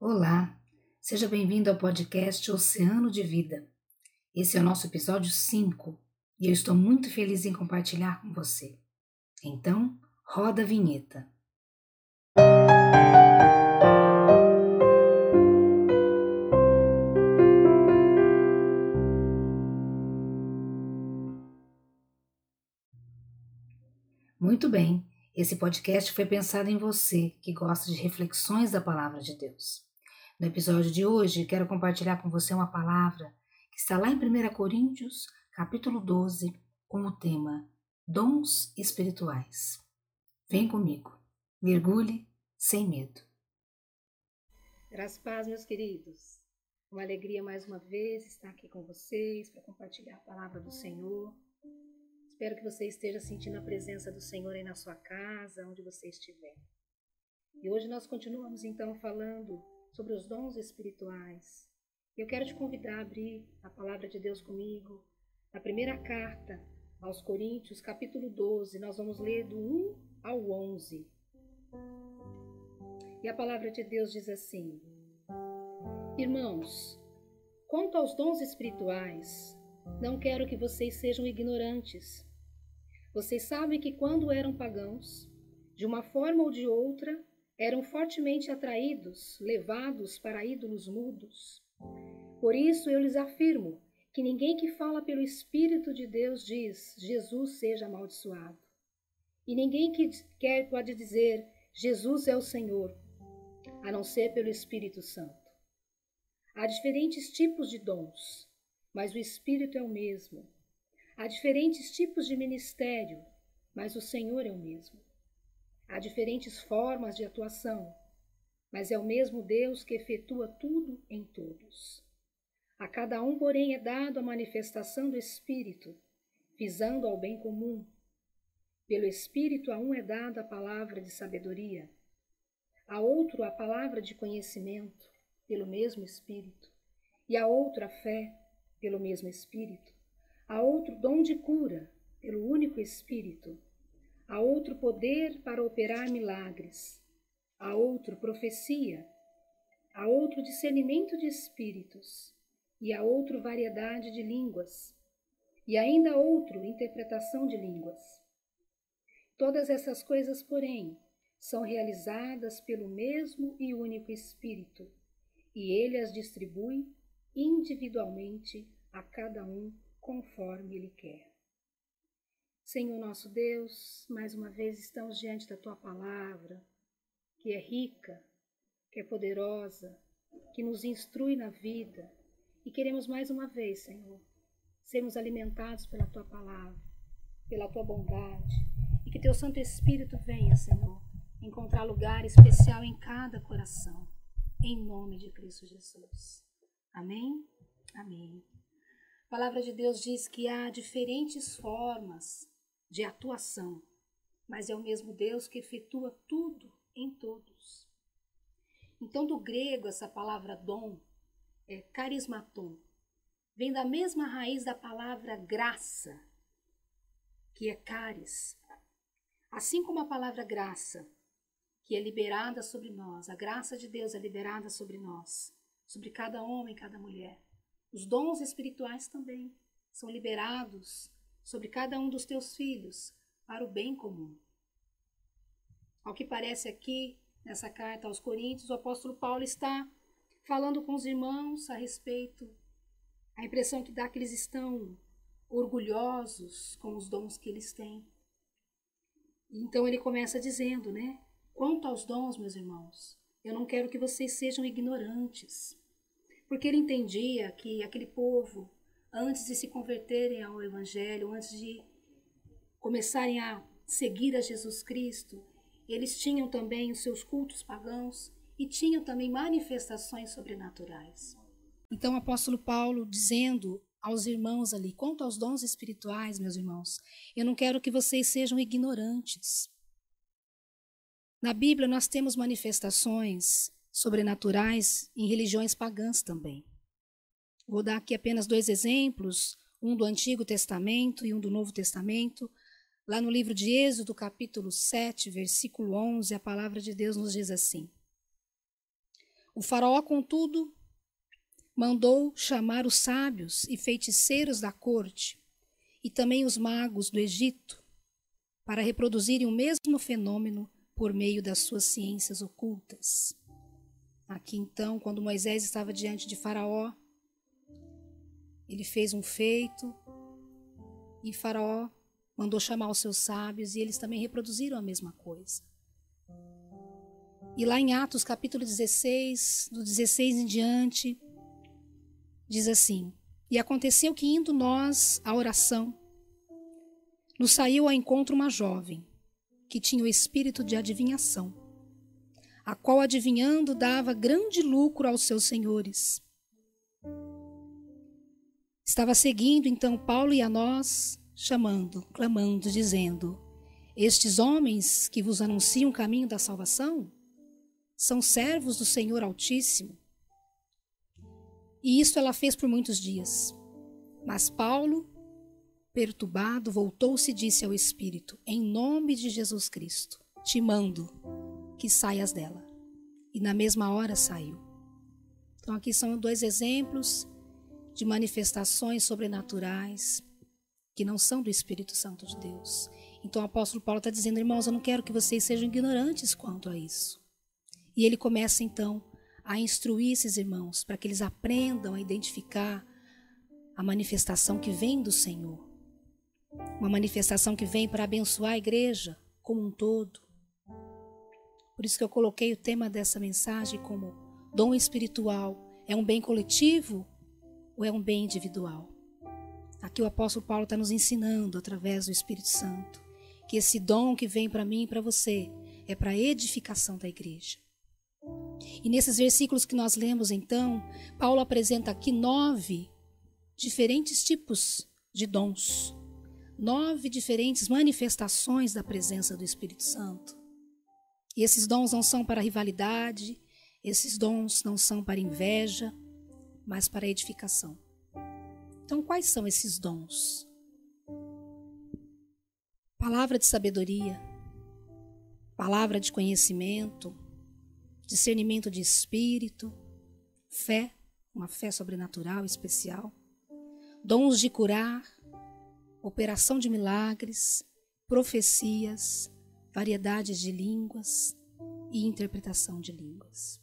Olá, seja bem-vindo ao podcast Oceano de Vida. Esse é o nosso episódio 5 e eu estou muito feliz em compartilhar com você. Então, roda a vinheta. Muito bem, esse podcast foi pensado em você que gosta de reflexões da Palavra de Deus. No episódio de hoje, quero compartilhar com você uma palavra que está lá em 1 Coríntios, capítulo 12, com o tema Dons Espirituais. Vem comigo, mergulhe sem medo. Graças paz, meus queridos. Uma alegria mais uma vez estar aqui com vocês para compartilhar a palavra do Senhor. Espero que você esteja sentindo a presença do Senhor aí na sua casa, onde você estiver. E hoje nós continuamos então falando sobre os dons espirituais. Eu quero te convidar a abrir a palavra de Deus comigo. Na primeira carta aos Coríntios, capítulo 12, nós vamos ler do 1 ao 11. E a palavra de Deus diz assim: Irmãos, quanto aos dons espirituais, não quero que vocês sejam ignorantes. Vocês sabem que quando eram pagãos, de uma forma ou de outra, eram fortemente atraídos, levados para ídolos mudos. Por isso eu lhes afirmo que ninguém que fala pelo Espírito de Deus diz Jesus seja amaldiçoado. E ninguém que quer pode dizer Jesus é o Senhor, a não ser pelo Espírito Santo. Há diferentes tipos de dons, mas o Espírito é o mesmo. Há diferentes tipos de ministério, mas o Senhor é o mesmo. Há diferentes formas de atuação, mas é o mesmo Deus que efetua tudo em todos. A cada um, porém, é dado a manifestação do Espírito, visando ao bem comum. Pelo Espírito, a um é dada a palavra de sabedoria, a outro a palavra de conhecimento, pelo mesmo Espírito, e a outro a fé, pelo mesmo Espírito, a outro dom de cura, pelo único Espírito a outro poder para operar milagres, a outro profecia, a outro discernimento de espíritos, e a outro variedade de línguas, e ainda outro interpretação de línguas. Todas essas coisas, porém, são realizadas pelo mesmo e único Espírito, e ele as distribui individualmente a cada um conforme ele quer. Senhor nosso Deus, mais uma vez estamos diante da tua palavra, que é rica, que é poderosa, que nos instrui na vida, e queremos mais uma vez, Senhor, sermos alimentados pela tua palavra, pela tua bondade, e que teu Santo Espírito venha, Senhor, encontrar lugar especial em cada coração, em nome de Cristo Jesus. Amém? Amém. A palavra de Deus diz que há diferentes formas de atuação, mas é o mesmo Deus que efetua tudo em todos. Então, do grego, essa palavra dom é carismaton, vem da mesma raiz da palavra graça, que é caris. Assim como a palavra graça, que é liberada sobre nós, a graça de Deus é liberada sobre nós, sobre cada homem, cada mulher. Os dons espirituais também são liberados sobre cada um dos teus filhos, para o bem comum. Ao que parece aqui, nessa carta aos Coríntios, o apóstolo Paulo está falando com os irmãos a respeito, a impressão que dá que eles estão orgulhosos com os dons que eles têm. Então ele começa dizendo, né? Quanto aos dons, meus irmãos, eu não quero que vocês sejam ignorantes. Porque ele entendia que aquele povo antes de se converterem ao Evangelho, antes de começarem a seguir a Jesus Cristo, eles tinham também os seus cultos pagãos e tinham também manifestações sobrenaturais. Então, o apóstolo Paulo dizendo aos irmãos ali, quanto aos dons espirituais, meus irmãos, eu não quero que vocês sejam ignorantes. Na Bíblia, nós temos manifestações sobrenaturais em religiões pagãs também. Vou dar aqui apenas dois exemplos, um do Antigo Testamento e um do Novo Testamento. Lá no livro de Êxodo, capítulo 7, versículo 11, a palavra de Deus nos diz assim: O faraó, contudo, mandou chamar os sábios e feiticeiros da corte e também os magos do Egito para reproduzirem o mesmo fenômeno por meio das suas ciências ocultas. Aqui então, quando Moisés estava diante de Faraó, ele fez um feito e Faraó mandou chamar os seus sábios e eles também reproduziram a mesma coisa. E lá em Atos capítulo 16, do 16 em diante, diz assim: E aconteceu que indo nós à oração, nos saiu ao encontro uma jovem que tinha o espírito de adivinhação, a qual adivinhando dava grande lucro aos seus senhores. Estava seguindo então Paulo e a nós, chamando, clamando, dizendo: Estes homens que vos anunciam o caminho da salvação são servos do Senhor Altíssimo. E isso ela fez por muitos dias. Mas Paulo, perturbado, voltou-se e disse ao Espírito: Em nome de Jesus Cristo, te mando que saias dela. E na mesma hora saiu. Então, aqui são dois exemplos de manifestações sobrenaturais que não são do Espírito Santo de Deus. Então o apóstolo Paulo está dizendo, irmãos, eu não quero que vocês sejam ignorantes quanto a isso. E ele começa então a instruir esses irmãos para que eles aprendam a identificar a manifestação que vem do Senhor. Uma manifestação que vem para abençoar a igreja como um todo. Por isso que eu coloquei o tema dessa mensagem como dom espiritual. É um bem coletivo ou é um bem individual? Aqui o apóstolo Paulo está nos ensinando, através do Espírito Santo, que esse dom que vem para mim e para você é para a edificação da igreja. E nesses versículos que nós lemos, então, Paulo apresenta aqui nove diferentes tipos de dons, nove diferentes manifestações da presença do Espírito Santo. E esses dons não são para rivalidade, esses dons não são para inveja, mas para edificação. Então, quais são esses dons? Palavra de sabedoria, palavra de conhecimento, discernimento de espírito, fé, uma fé sobrenatural especial, dons de curar, operação de milagres, profecias, variedades de línguas e interpretação de línguas.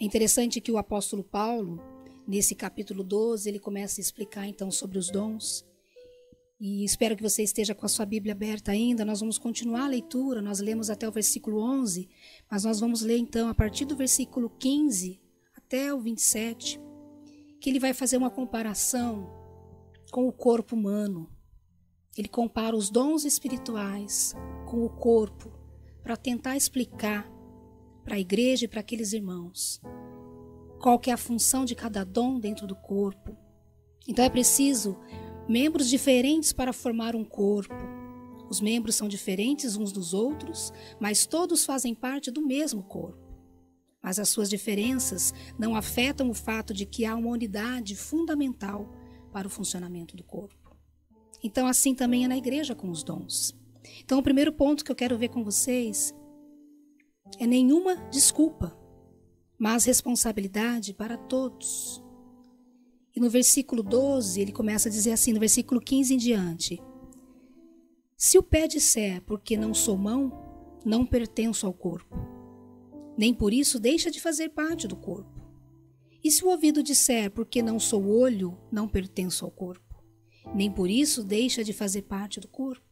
É interessante que o apóstolo Paulo, nesse capítulo 12, ele começa a explicar então sobre os dons. E espero que você esteja com a sua Bíblia aberta ainda. Nós vamos continuar a leitura. Nós lemos até o versículo 11, mas nós vamos ler então a partir do versículo 15 até o 27, que ele vai fazer uma comparação com o corpo humano. Ele compara os dons espirituais com o corpo para tentar explicar para a igreja e para aqueles irmãos. Qual que é a função de cada dom dentro do corpo? Então é preciso membros diferentes para formar um corpo. Os membros são diferentes uns dos outros, mas todos fazem parte do mesmo corpo. Mas as suas diferenças não afetam o fato de que há uma unidade fundamental para o funcionamento do corpo. Então, assim também é na igreja com os dons. Então, o primeiro ponto que eu quero ver com vocês é nenhuma desculpa, mas responsabilidade para todos. E no versículo 12, ele começa a dizer assim, no versículo 15 em diante: Se o pé disser, porque não sou mão, não pertenço ao corpo, nem por isso deixa de fazer parte do corpo. E se o ouvido disser, porque não sou olho, não pertenço ao corpo, nem por isso deixa de fazer parte do corpo.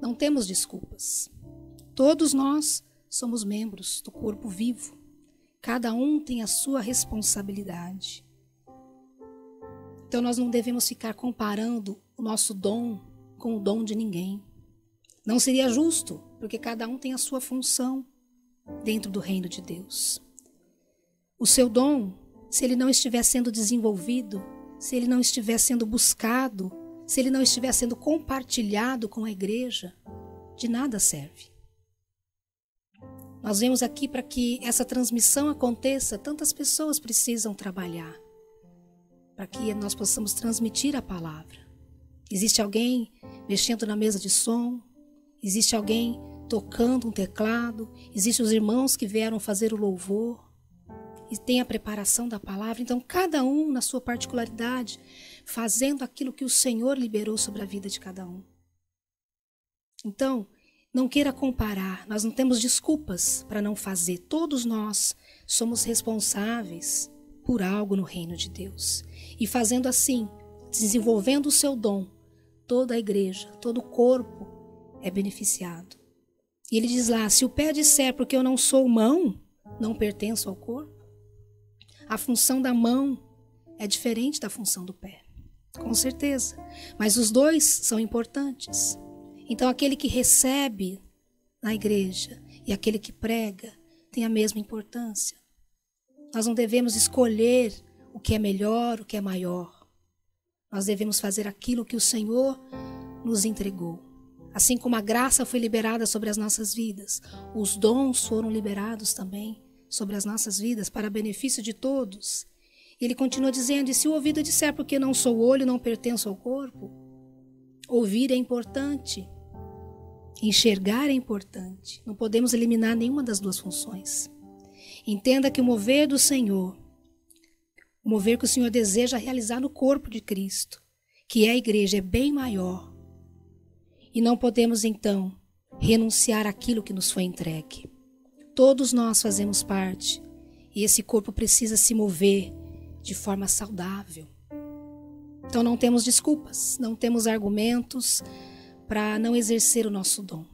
Não temos desculpas. Todos nós somos membros do corpo vivo. Cada um tem a sua responsabilidade. Então nós não devemos ficar comparando o nosso dom com o dom de ninguém. Não seria justo, porque cada um tem a sua função dentro do reino de Deus. O seu dom, se ele não estiver sendo desenvolvido, se ele não estiver sendo buscado, se ele não estiver sendo compartilhado com a igreja, de nada serve. Nós vemos aqui para que essa transmissão aconteça, tantas pessoas precisam trabalhar para que nós possamos transmitir a palavra. Existe alguém mexendo na mesa de som, existe alguém tocando um teclado, existem os irmãos que vieram fazer o louvor e tem a preparação da palavra. Então, cada um na sua particularidade, fazendo aquilo que o Senhor liberou sobre a vida de cada um. Então, não queira comparar, nós não temos desculpas para não fazer. Todos nós somos responsáveis por algo no reino de Deus. E fazendo assim, desenvolvendo o seu dom, toda a igreja, todo o corpo é beneficiado. E ele diz lá: se o pé disser porque eu não sou mão, não pertenço ao corpo. A função da mão é diferente da função do pé, com certeza. Mas os dois são importantes. Então, aquele que recebe na igreja e aquele que prega tem a mesma importância. Nós não devemos escolher o que é melhor, o que é maior. Nós devemos fazer aquilo que o Senhor nos entregou. Assim como a graça foi liberada sobre as nossas vidas, os dons foram liberados também sobre as nossas vidas para benefício de todos. E ele continua dizendo: E se o ouvido disser porque não sou olho, não pertenço ao corpo? Ouvir é importante. Enxergar é importante. Não podemos eliminar nenhuma das duas funções. Entenda que o mover do Senhor, o mover que o Senhor deseja realizar no corpo de Cristo, que é a igreja, é bem maior. E não podemos então renunciar àquilo que nos foi entregue. Todos nós fazemos parte e esse corpo precisa se mover de forma saudável. Então não temos desculpas, não temos argumentos, para não exercer o nosso dom.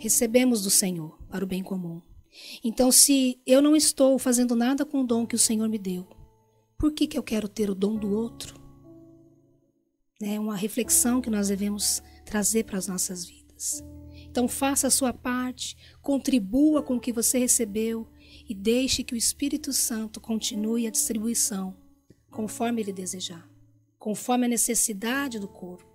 Recebemos do Senhor para o bem comum. Então, se eu não estou fazendo nada com o dom que o Senhor me deu, por que, que eu quero ter o dom do outro? É uma reflexão que nós devemos trazer para as nossas vidas. Então, faça a sua parte, contribua com o que você recebeu e deixe que o Espírito Santo continue a distribuição conforme ele desejar, conforme a necessidade do corpo.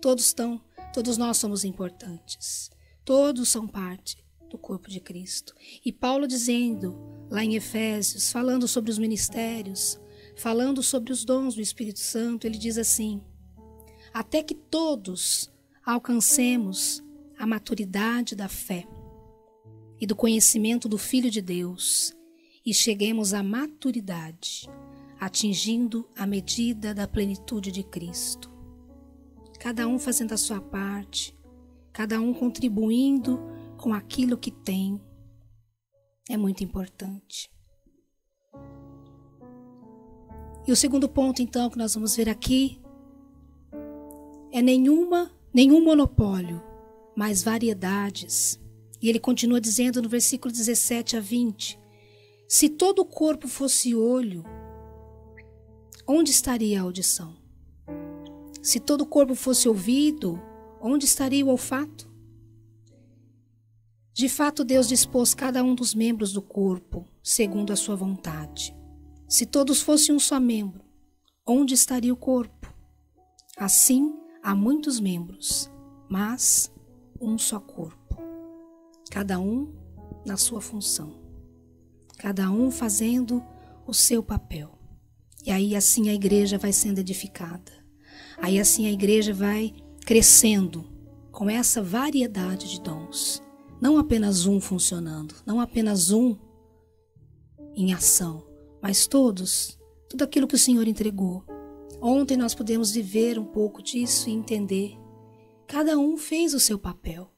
Todos estão, todos nós somos importantes. Todos são parte do corpo de Cristo. E Paulo dizendo lá em Efésios, falando sobre os ministérios, falando sobre os dons do Espírito Santo, ele diz assim: até que todos alcancemos a maturidade da fé e do conhecimento do Filho de Deus e cheguemos à maturidade, atingindo a medida da plenitude de Cristo cada um fazendo a sua parte, cada um contribuindo com aquilo que tem, é muito importante. E o segundo ponto, então, que nós vamos ver aqui é nenhuma, nenhum monopólio, mas variedades. E ele continua dizendo no versículo 17 a 20: Se todo o corpo fosse olho, onde estaria a audição? Se todo o corpo fosse ouvido, onde estaria o olfato? De fato, Deus dispôs cada um dos membros do corpo segundo a sua vontade. Se todos fossem um só membro, onde estaria o corpo? Assim, há muitos membros, mas um só corpo. Cada um na sua função. Cada um fazendo o seu papel. E aí assim a igreja vai sendo edificada. Aí assim a igreja vai crescendo com essa variedade de dons. Não apenas um funcionando, não apenas um em ação, mas todos, tudo aquilo que o Senhor entregou. Ontem nós pudemos viver um pouco disso e entender. Cada um fez o seu papel.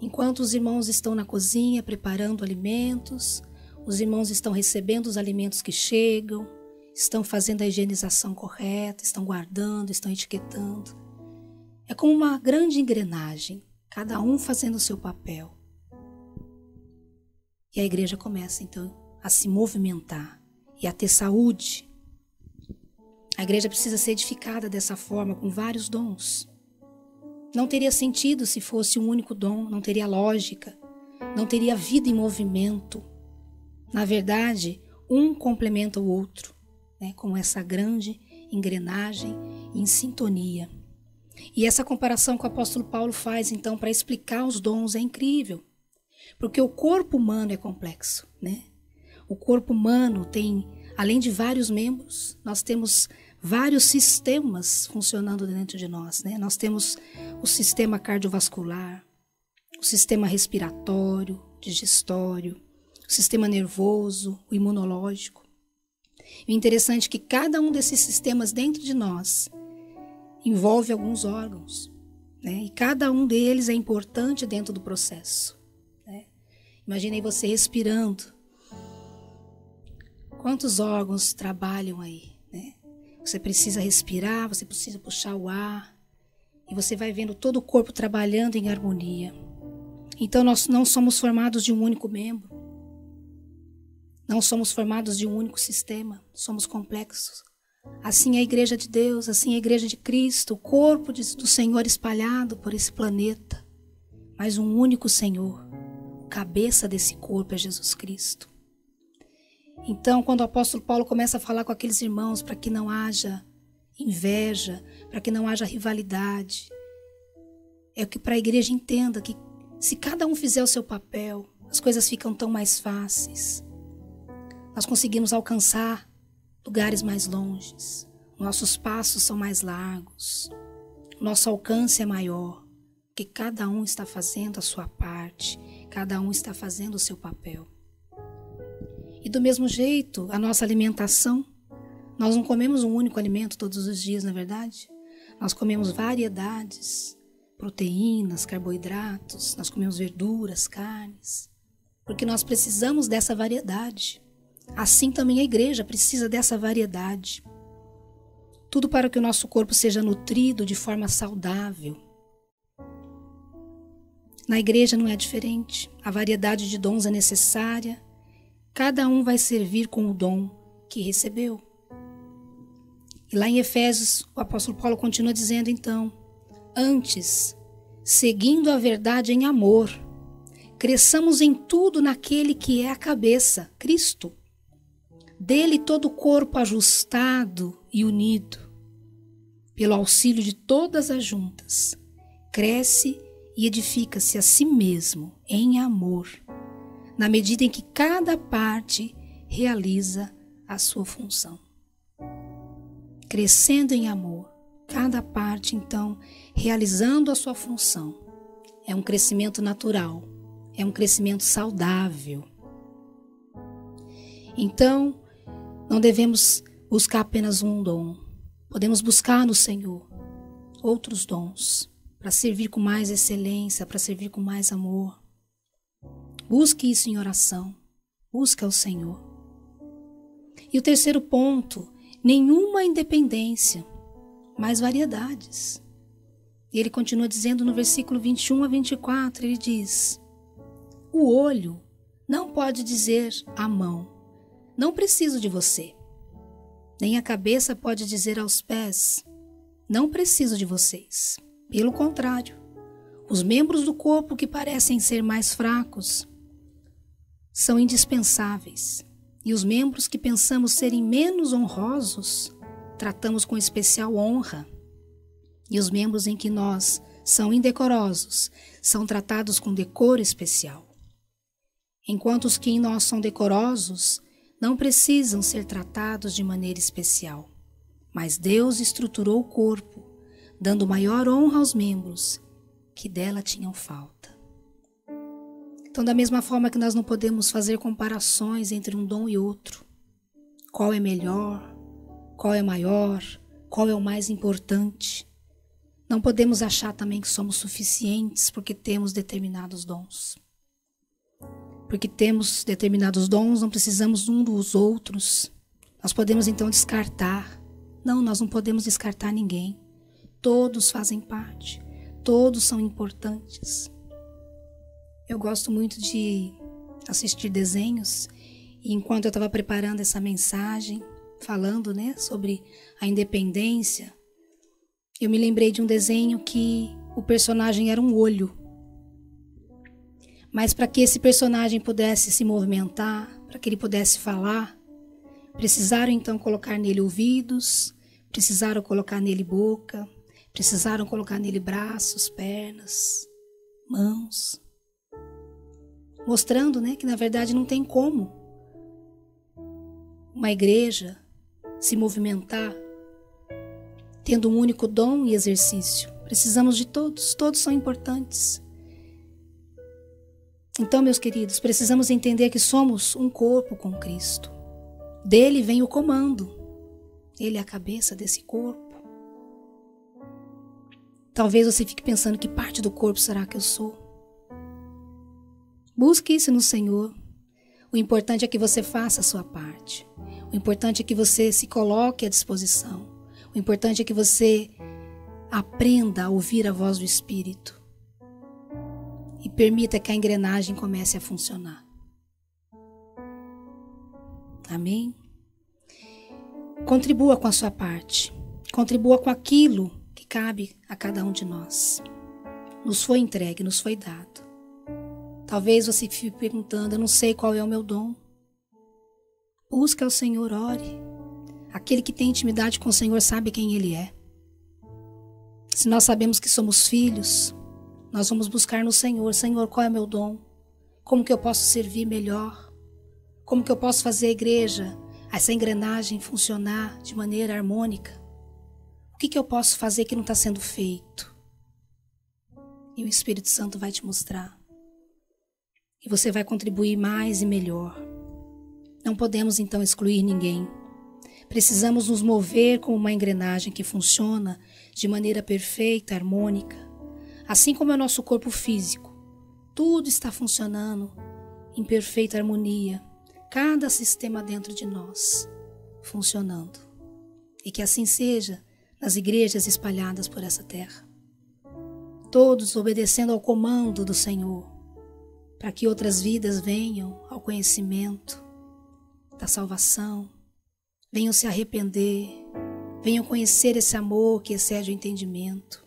Enquanto os irmãos estão na cozinha preparando alimentos, os irmãos estão recebendo os alimentos que chegam, estão fazendo a higienização correta, estão guardando, estão etiquetando. É como uma grande engrenagem, cada um fazendo o seu papel. E a igreja começa então a se movimentar e a ter saúde. A igreja precisa ser edificada dessa forma, com vários dons. Não teria sentido se fosse um único dom, não teria lógica, não teria vida em movimento. Na verdade, um complementa o outro né, com essa grande engrenagem em sintonia. E essa comparação que o apóstolo Paulo faz, então, para explicar os dons é incrível, porque o corpo humano é complexo, né? O corpo humano tem, além de vários membros, nós temos vários sistemas funcionando dentro de nós. Né? Nós temos o sistema cardiovascular, o sistema respiratório, digestório, o sistema nervoso, o imunológico. O interessante é que cada um desses sistemas dentro de nós envolve alguns órgãos, né? e cada um deles é importante dentro do processo. Né? Imaginei você respirando. Quantos órgãos trabalham aí? Né? Você precisa respirar, você precisa puxar o ar, e você vai vendo todo o corpo trabalhando em harmonia. Então nós não somos formados de um único membro. Não somos formados de um único sistema, somos complexos. Assim é a igreja de Deus, assim é a igreja de Cristo, o corpo de, do Senhor espalhado por esse planeta. Mas um único Senhor, cabeça desse corpo é Jesus Cristo. Então, quando o apóstolo Paulo começa a falar com aqueles irmãos para que não haja inveja, para que não haja rivalidade, é que para a igreja entenda que se cada um fizer o seu papel, as coisas ficam tão mais fáceis. Nós conseguimos alcançar lugares mais longes, nossos passos são mais largos, nosso alcance é maior, porque cada um está fazendo a sua parte, cada um está fazendo o seu papel. E do mesmo jeito, a nossa alimentação, nós não comemos um único alimento todos os dias, na é verdade? Nós comemos variedades, proteínas, carboidratos, nós comemos verduras, carnes, porque nós precisamos dessa variedade. Assim também a igreja precisa dessa variedade. Tudo para que o nosso corpo seja nutrido de forma saudável. Na igreja não é diferente. A variedade de dons é necessária. Cada um vai servir com o dom que recebeu. E lá em Efésios, o apóstolo Paulo continua dizendo então: Antes, seguindo a verdade em amor, cresçamos em tudo naquele que é a cabeça, Cristo dele todo o corpo ajustado e unido, pelo auxílio de todas as juntas, cresce e edifica-se a si mesmo em amor, na medida em que cada parte realiza a sua função. Crescendo em amor, cada parte então realizando a sua função. É um crescimento natural, é um crescimento saudável. Então, não devemos buscar apenas um dom. Podemos buscar no Senhor outros dons para servir com mais excelência, para servir com mais amor. Busque isso em oração. Busque ao Senhor. E o terceiro ponto, nenhuma independência, mas variedades. E ele continua dizendo no versículo 21 a 24, ele diz: O olho não pode dizer à mão: não preciso de você. Nem a cabeça pode dizer aos pés: Não preciso de vocês. Pelo contrário, os membros do corpo que parecem ser mais fracos são indispensáveis, e os membros que pensamos serem menos honrosos tratamos com especial honra, e os membros em que nós são indecorosos são tratados com decoro especial. Enquanto os que em nós são decorosos não precisam ser tratados de maneira especial, mas Deus estruturou o corpo, dando maior honra aos membros que dela tinham falta. Então, da mesma forma que nós não podemos fazer comparações entre um dom e outro, qual é melhor, qual é maior, qual é o mais importante, não podemos achar também que somos suficientes porque temos determinados dons porque temos determinados dons, não precisamos um dos outros. Nós podemos então descartar. Não, nós não podemos descartar ninguém. Todos fazem parte, todos são importantes. Eu gosto muito de assistir desenhos e enquanto eu estava preparando essa mensagem, falando né, sobre a independência, eu me lembrei de um desenho que o personagem era um olho mas para que esse personagem pudesse se movimentar, para que ele pudesse falar, precisaram então colocar nele ouvidos, precisaram colocar nele boca, precisaram colocar nele braços, pernas, mãos, mostrando, né, que na verdade não tem como uma igreja se movimentar tendo um único dom e exercício. Precisamos de todos, todos são importantes. Então, meus queridos, precisamos entender que somos um corpo com Cristo. Dele vem o comando. Ele é a cabeça desse corpo. Talvez você fique pensando que parte do corpo será que eu sou. Busque isso no Senhor. O importante é que você faça a sua parte. O importante é que você se coloque à disposição. O importante é que você aprenda a ouvir a voz do Espírito permita que a engrenagem comece a funcionar. Amém? Contribua com a sua parte. Contribua com aquilo que cabe a cada um de nós. Nos foi entregue, nos foi dado. Talvez você fique perguntando: eu não sei qual é o meu dom. Busca o Senhor, ore. Aquele que tem intimidade com o Senhor sabe quem Ele é. Se nós sabemos que somos filhos, nós vamos buscar no Senhor: Senhor, qual é meu dom? Como que eu posso servir melhor? Como que eu posso fazer a igreja, essa engrenagem funcionar de maneira harmônica? O que, que eu posso fazer que não está sendo feito? E o Espírito Santo vai te mostrar e você vai contribuir mais e melhor. Não podemos então excluir ninguém. Precisamos nos mover como uma engrenagem que funciona de maneira perfeita, harmônica, assim como é o nosso corpo físico. Tudo está funcionando em perfeita harmonia, cada sistema dentro de nós funcionando. E que assim seja nas igrejas espalhadas por essa terra. Todos obedecendo ao comando do Senhor, para que outras vidas venham ao conhecimento da salvação, venham se arrepender, venham conhecer esse amor que excede o entendimento,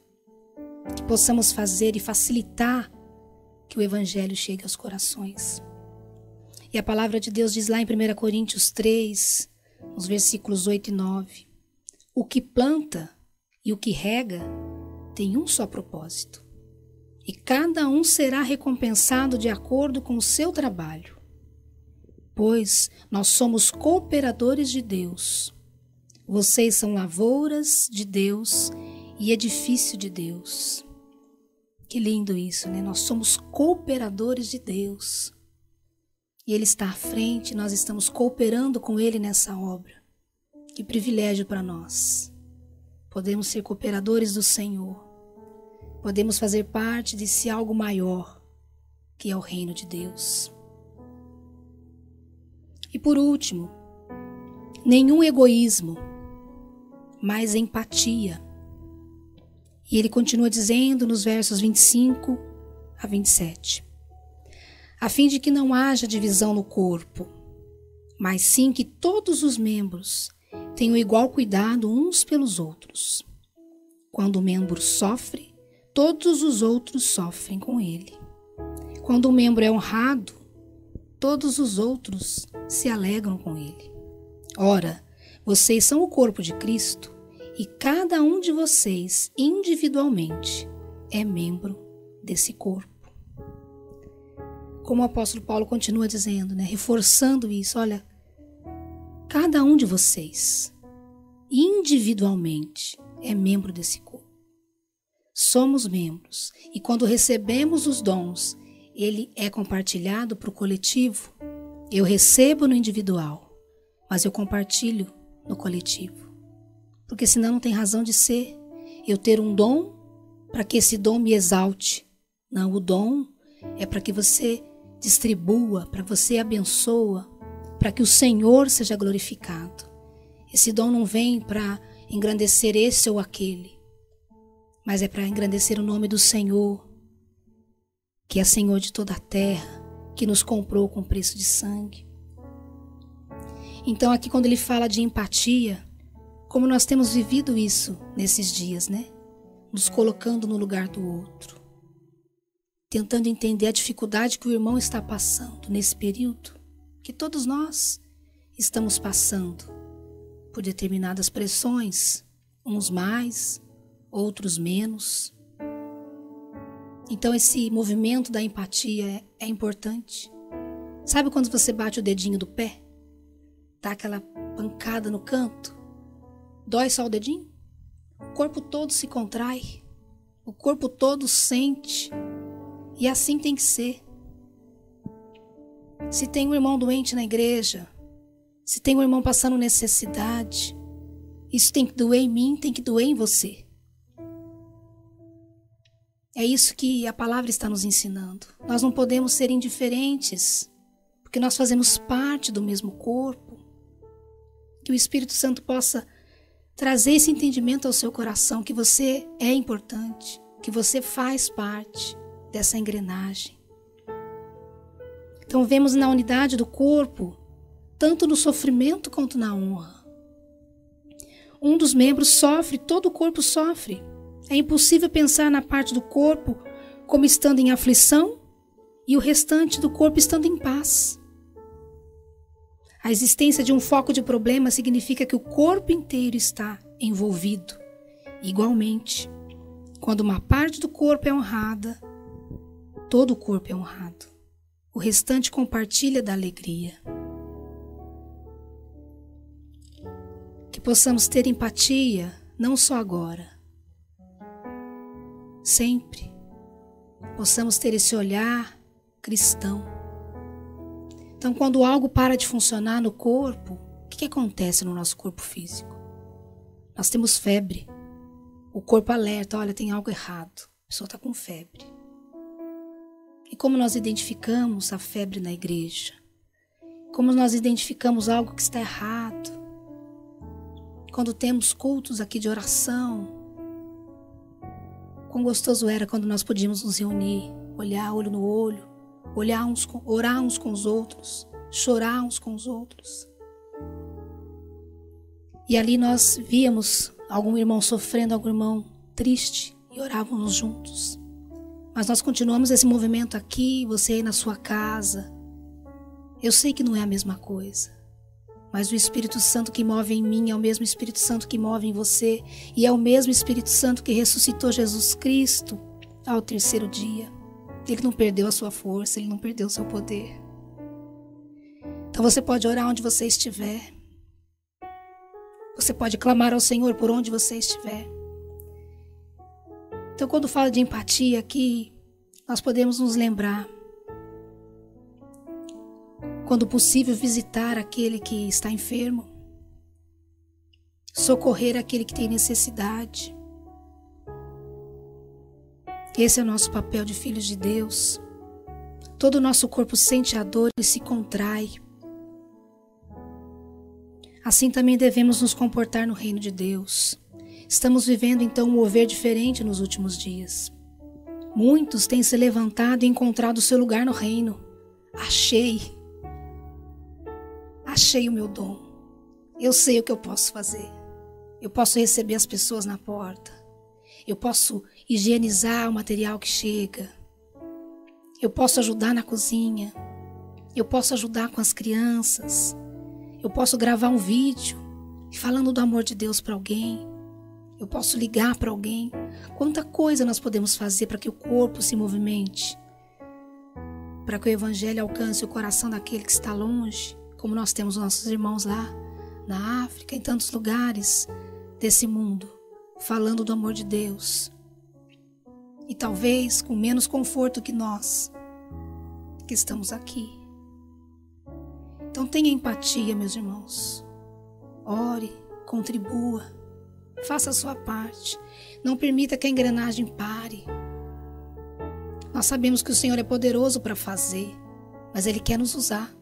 que possamos fazer e facilitar que o Evangelho chegue aos corações. E a palavra de Deus diz lá em 1 Coríntios 3, nos versículos 8 e 9: O que planta e o que rega tem um só propósito e cada um será recompensado de acordo com o seu trabalho. Pois nós somos cooperadores de Deus. Vocês são lavouras de Deus e edifício de Deus. Que lindo isso, né? Nós somos cooperadores de Deus. E Ele está à frente, nós estamos cooperando com Ele nessa obra. Que privilégio para nós. Podemos ser cooperadores do Senhor podemos fazer parte desse algo maior que é o reino de Deus. E por último, nenhum egoísmo, mas empatia. E ele continua dizendo nos versos 25 a 27. A fim de que não haja divisão no corpo, mas sim que todos os membros tenham igual cuidado uns pelos outros. Quando o membro sofre, todos os outros sofrem com ele. Quando um membro é honrado, todos os outros se alegram com ele. Ora, vocês são o corpo de Cristo e cada um de vocês, individualmente, é membro desse corpo. Como o apóstolo Paulo continua dizendo, né, reforçando isso, olha, cada um de vocês, individualmente, é membro desse corpo somos membros e quando recebemos os dons, ele é compartilhado para o coletivo. Eu recebo no individual, mas eu compartilho no coletivo. Porque senão não tem razão de ser eu ter um dom para que esse dom me exalte. Não, o dom é para que você distribua, para você abençoa, para que o Senhor seja glorificado. Esse dom não vem para engrandecer esse ou aquele mas é para engrandecer o nome do Senhor, que é Senhor de toda a terra, que nos comprou com preço de sangue. Então, aqui, quando ele fala de empatia, como nós temos vivido isso nesses dias, né? Nos colocando no lugar do outro, tentando entender a dificuldade que o irmão está passando nesse período, que todos nós estamos passando por determinadas pressões, uns mais, outros menos. Então, esse movimento da empatia é, é importante. Sabe quando você bate o dedinho do pé? Dá aquela pancada no canto? Dói só o dedinho? o corpo todo se contrai, o corpo todo sente, e assim tem que ser. Se tem um irmão doente na igreja, se tem um irmão passando necessidade, isso tem que doer em mim, tem que doer em você. É isso que a palavra está nos ensinando. Nós não podemos ser indiferentes, porque nós fazemos parte do mesmo corpo. Que o Espírito Santo possa trazer esse entendimento ao seu coração que você é importante, que você faz parte dessa engrenagem. Então vemos na unidade do corpo, tanto no sofrimento quanto na honra. Um dos membros sofre, todo o corpo sofre. É impossível pensar na parte do corpo como estando em aflição e o restante do corpo estando em paz. A existência de um foco de problema significa que o corpo inteiro está envolvido. Igualmente, quando uma parte do corpo é honrada, todo o corpo é honrado. O restante compartilha da alegria. Que possamos ter empatia, não só agora, sempre possamos ter esse olhar cristão. Então, quando algo para de funcionar no corpo, o que, que acontece no nosso corpo físico? Nós temos febre. O corpo alerta: olha, tem algo errado. A pessoa está com febre. E como nós identificamos a febre na igreja? Como nós identificamos algo que está errado? Quando temos cultos aqui de oração, Quão gostoso era quando nós podíamos nos reunir, olhar olho no olho, olhar uns com, orar uns com os outros, chorar uns com os outros. E ali nós víamos algum irmão sofrendo, algum irmão triste e orávamos juntos. Mas nós continuamos esse movimento aqui, você aí na sua casa. Eu sei que não é a mesma coisa. Mas o Espírito Santo que move em mim é o mesmo Espírito Santo que move em você, e é o mesmo Espírito Santo que ressuscitou Jesus Cristo ao terceiro dia. Ele não perdeu a sua força, ele não perdeu o seu poder. Então você pode orar onde você estiver. Você pode clamar ao Senhor por onde você estiver. Então, quando fala de empatia aqui, nós podemos nos lembrar quando possível, visitar aquele que está enfermo, socorrer aquele que tem necessidade. Esse é o nosso papel de filhos de Deus. Todo o nosso corpo sente a dor e se contrai. Assim também devemos nos comportar no reino de Deus. Estamos vivendo então um mover diferente nos últimos dias. Muitos têm se levantado e encontrado seu lugar no reino. Achei, achei o meu dom. Eu sei o que eu posso fazer. Eu posso receber as pessoas na porta. Eu posso higienizar o material que chega. Eu posso ajudar na cozinha. Eu posso ajudar com as crianças. Eu posso gravar um vídeo falando do amor de Deus para alguém. Eu posso ligar para alguém. Quanta coisa nós podemos fazer para que o corpo se movimente, para que o evangelho alcance o coração daquele que está longe como nós temos nossos irmãos lá na África, em tantos lugares desse mundo, falando do amor de Deus. E talvez com menos conforto que nós, que estamos aqui. Então tenha empatia, meus irmãos. Ore, contribua, faça a sua parte. Não permita que a engrenagem pare. Nós sabemos que o Senhor é poderoso para fazer, mas Ele quer nos usar.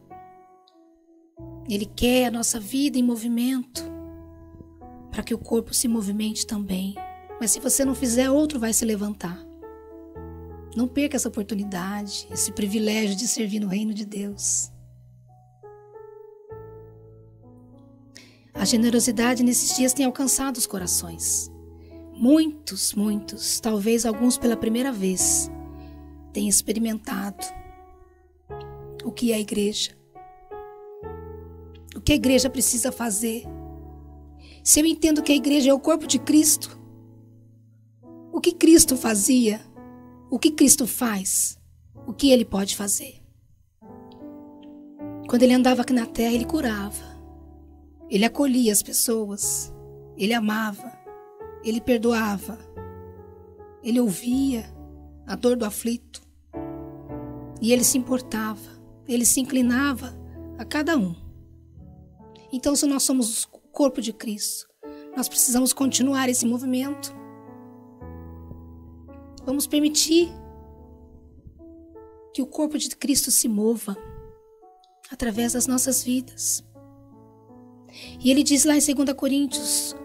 Ele quer a nossa vida em movimento para que o corpo se movimente também. Mas se você não fizer, outro vai se levantar. Não perca essa oportunidade, esse privilégio de servir no reino de Deus. A generosidade nesses dias tem alcançado os corações. Muitos, muitos, talvez alguns pela primeira vez, têm experimentado o que é a igreja o que a igreja precisa fazer. Se eu entendo que a igreja é o corpo de Cristo, o que Cristo fazia, o que Cristo faz, o que ele pode fazer. Quando ele andava aqui na terra, ele curava, ele acolhia as pessoas, ele amava, ele perdoava, ele ouvia a dor do aflito e ele se importava, ele se inclinava a cada um. Então, se nós somos o corpo de Cristo, nós precisamos continuar esse movimento. Vamos permitir que o corpo de Cristo se mova através das nossas vidas. E ele diz lá em 2 Coríntios,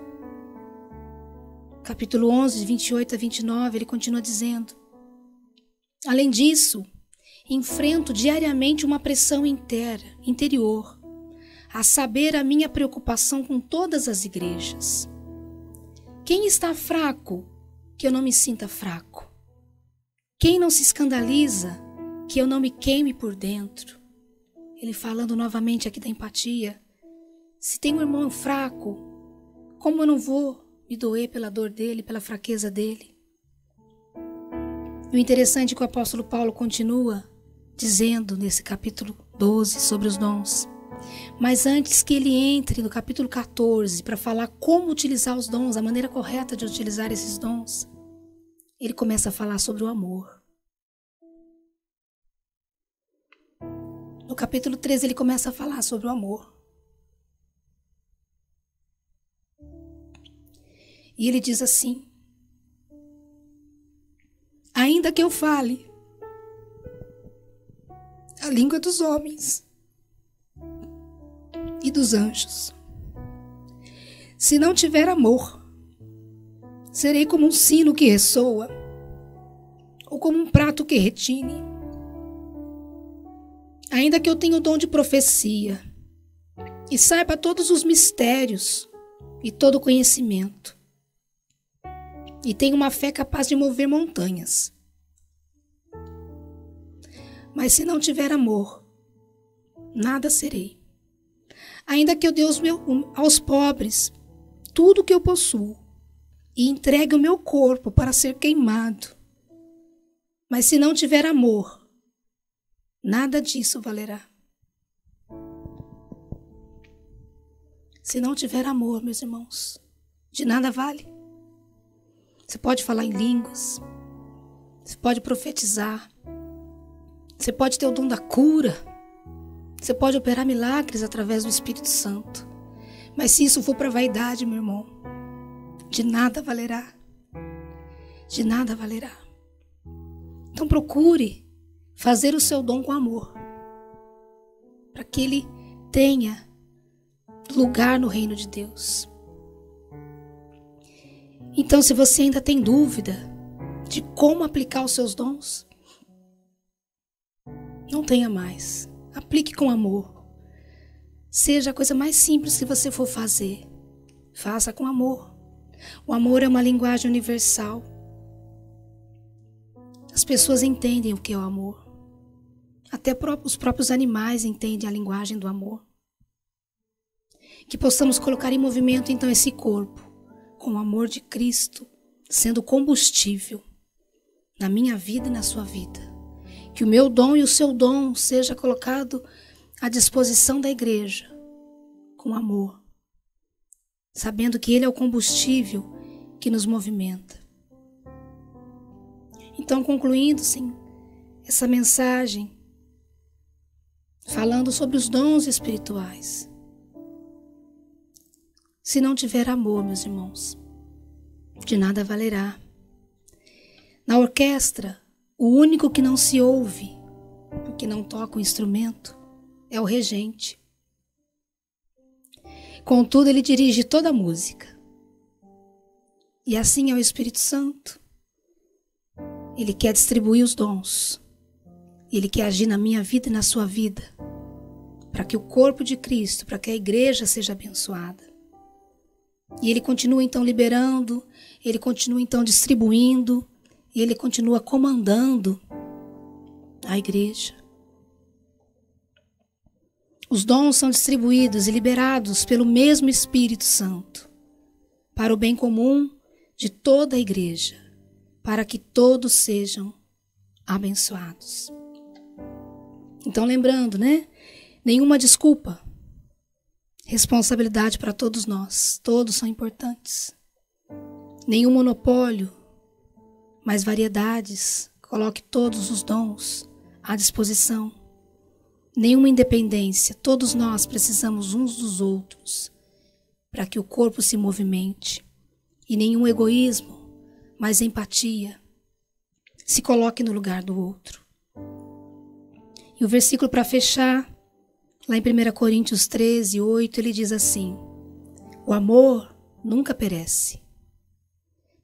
capítulo 11, 28 a 29, ele continua dizendo: Além disso, enfrento diariamente uma pressão inteira, interior, a saber, a minha preocupação com todas as igrejas. Quem está fraco, que eu não me sinta fraco? Quem não se escandaliza, que eu não me queime por dentro? Ele falando novamente aqui da empatia. Se tem um irmão fraco, como eu não vou me doer pela dor dele, pela fraqueza dele? E o interessante é que o apóstolo Paulo continua dizendo nesse capítulo 12 sobre os dons. Mas antes que ele entre no capítulo 14 para falar como utilizar os dons, a maneira correta de utilizar esses dons, ele começa a falar sobre o amor. No capítulo 13, ele começa a falar sobre o amor. E ele diz assim: Ainda que eu fale a língua dos homens e dos anjos, se não tiver amor, serei como um sino que ressoa ou como um prato que retine. Ainda que eu tenha o dom de profecia e saiba todos os mistérios e todo o conhecimento, e tenha uma fé capaz de mover montanhas. Mas se não tiver amor, nada serei. Ainda que eu dê aos pobres tudo o que eu possuo e entregue o meu corpo para ser queimado, mas se não tiver amor, Nada disso valerá. Se não tiver amor, meus irmãos, de nada vale. Você pode falar em línguas, você pode profetizar, você pode ter o dom da cura, você pode operar milagres através do Espírito Santo. Mas se isso for para vaidade, meu irmão, de nada valerá. De nada valerá. Então procure fazer o seu dom com amor, para que ele tenha lugar no reino de Deus. Então, se você ainda tem dúvida de como aplicar os seus dons, não tenha mais. Aplique com amor. Seja a coisa mais simples que você for fazer. Faça com amor. O amor é uma linguagem universal. As pessoas entendem o que é o amor. Até os próprios animais entendem a linguagem do amor. Que possamos colocar em movimento então esse corpo com o amor de Cristo sendo combustível na minha vida e na sua vida. Que o meu dom e o seu dom seja colocado à disposição da igreja com amor, sabendo que ele é o combustível que nos movimenta. Então, concluindo, sim, essa mensagem falando sobre os dons espirituais. Se não tiver amor, meus irmãos, de nada valerá. Na orquestra, o único que não se ouve, porque não toca o instrumento, é o regente. Contudo, ele dirige toda a música. E assim é o Espírito Santo. Ele quer distribuir os dons. Ele quer agir na minha vida e na sua vida, para que o corpo de Cristo, para que a igreja seja abençoada. E ele continua então liberando, ele continua então distribuindo, e ele continua comandando a igreja. Os dons são distribuídos e liberados pelo mesmo Espírito Santo, para o bem comum de toda a igreja, para que todos sejam abençoados. Então, lembrando, né? Nenhuma desculpa. Responsabilidade para todos nós. Todos são importantes. nenhum monopólio, mas variedades. Coloque todos os dons à disposição. Nenhuma independência, todos nós precisamos uns dos outros para que o corpo se movimente. E nenhum egoísmo, mas empatia. Se coloque no lugar do outro. E o versículo para fechar, lá em 1 Coríntios 13, 8, ele diz assim: O amor nunca perece,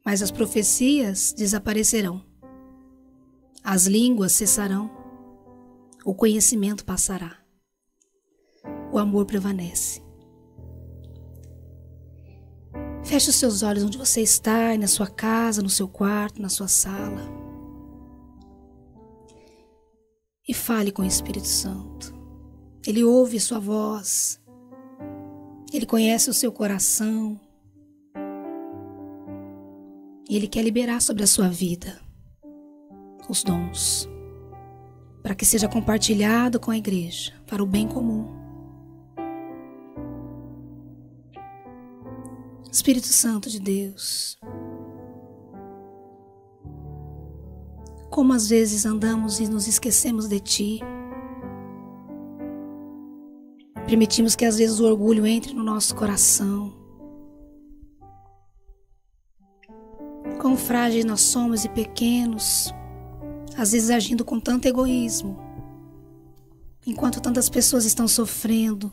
mas as profecias desaparecerão, as línguas cessarão, o conhecimento passará, o amor prevalece. Feche os seus olhos onde você está, na sua casa, no seu quarto, na sua sala. E fale com o Espírito Santo. Ele ouve sua voz, ele conhece o seu coração. E ele quer liberar sobre a sua vida os dons para que seja compartilhado com a igreja para o bem comum. Espírito Santo de Deus, Como às vezes andamos e nos esquecemos de Ti. Permitimos que às vezes o orgulho entre no nosso coração. Quão frágeis nós somos e pequenos, às vezes agindo com tanto egoísmo. Enquanto tantas pessoas estão sofrendo,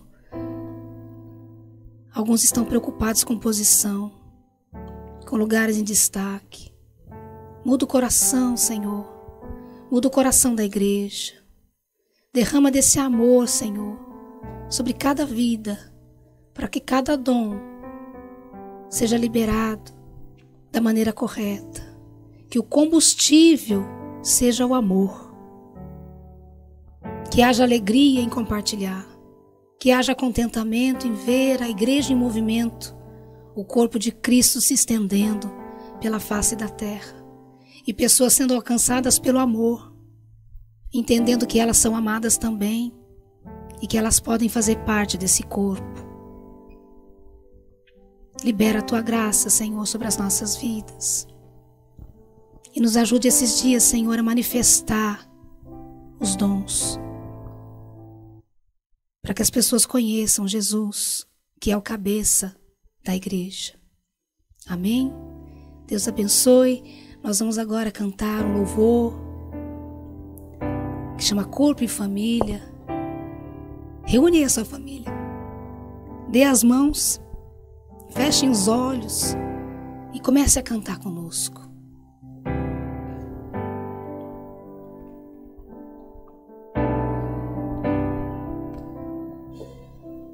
alguns estão preocupados com posição, com lugares em destaque. Muda o coração, Senhor. Muda o coração da igreja. Derrama desse amor, Senhor, sobre cada vida, para que cada dom seja liberado da maneira correta. Que o combustível seja o amor. Que haja alegria em compartilhar. Que haja contentamento em ver a igreja em movimento, o corpo de Cristo se estendendo pela face da terra e pessoas sendo alcançadas pelo amor, entendendo que elas são amadas também e que elas podem fazer parte desse corpo. Libera a tua graça, Senhor, sobre as nossas vidas. E nos ajude esses dias, Senhor, a manifestar os dons. Para que as pessoas conheçam Jesus, que é o cabeça da igreja. Amém? Deus abençoe. Nós vamos agora cantar um louvor que chama Corpo e Família. Reúne a sua família. Dê as mãos, fechem os olhos e comece a cantar conosco.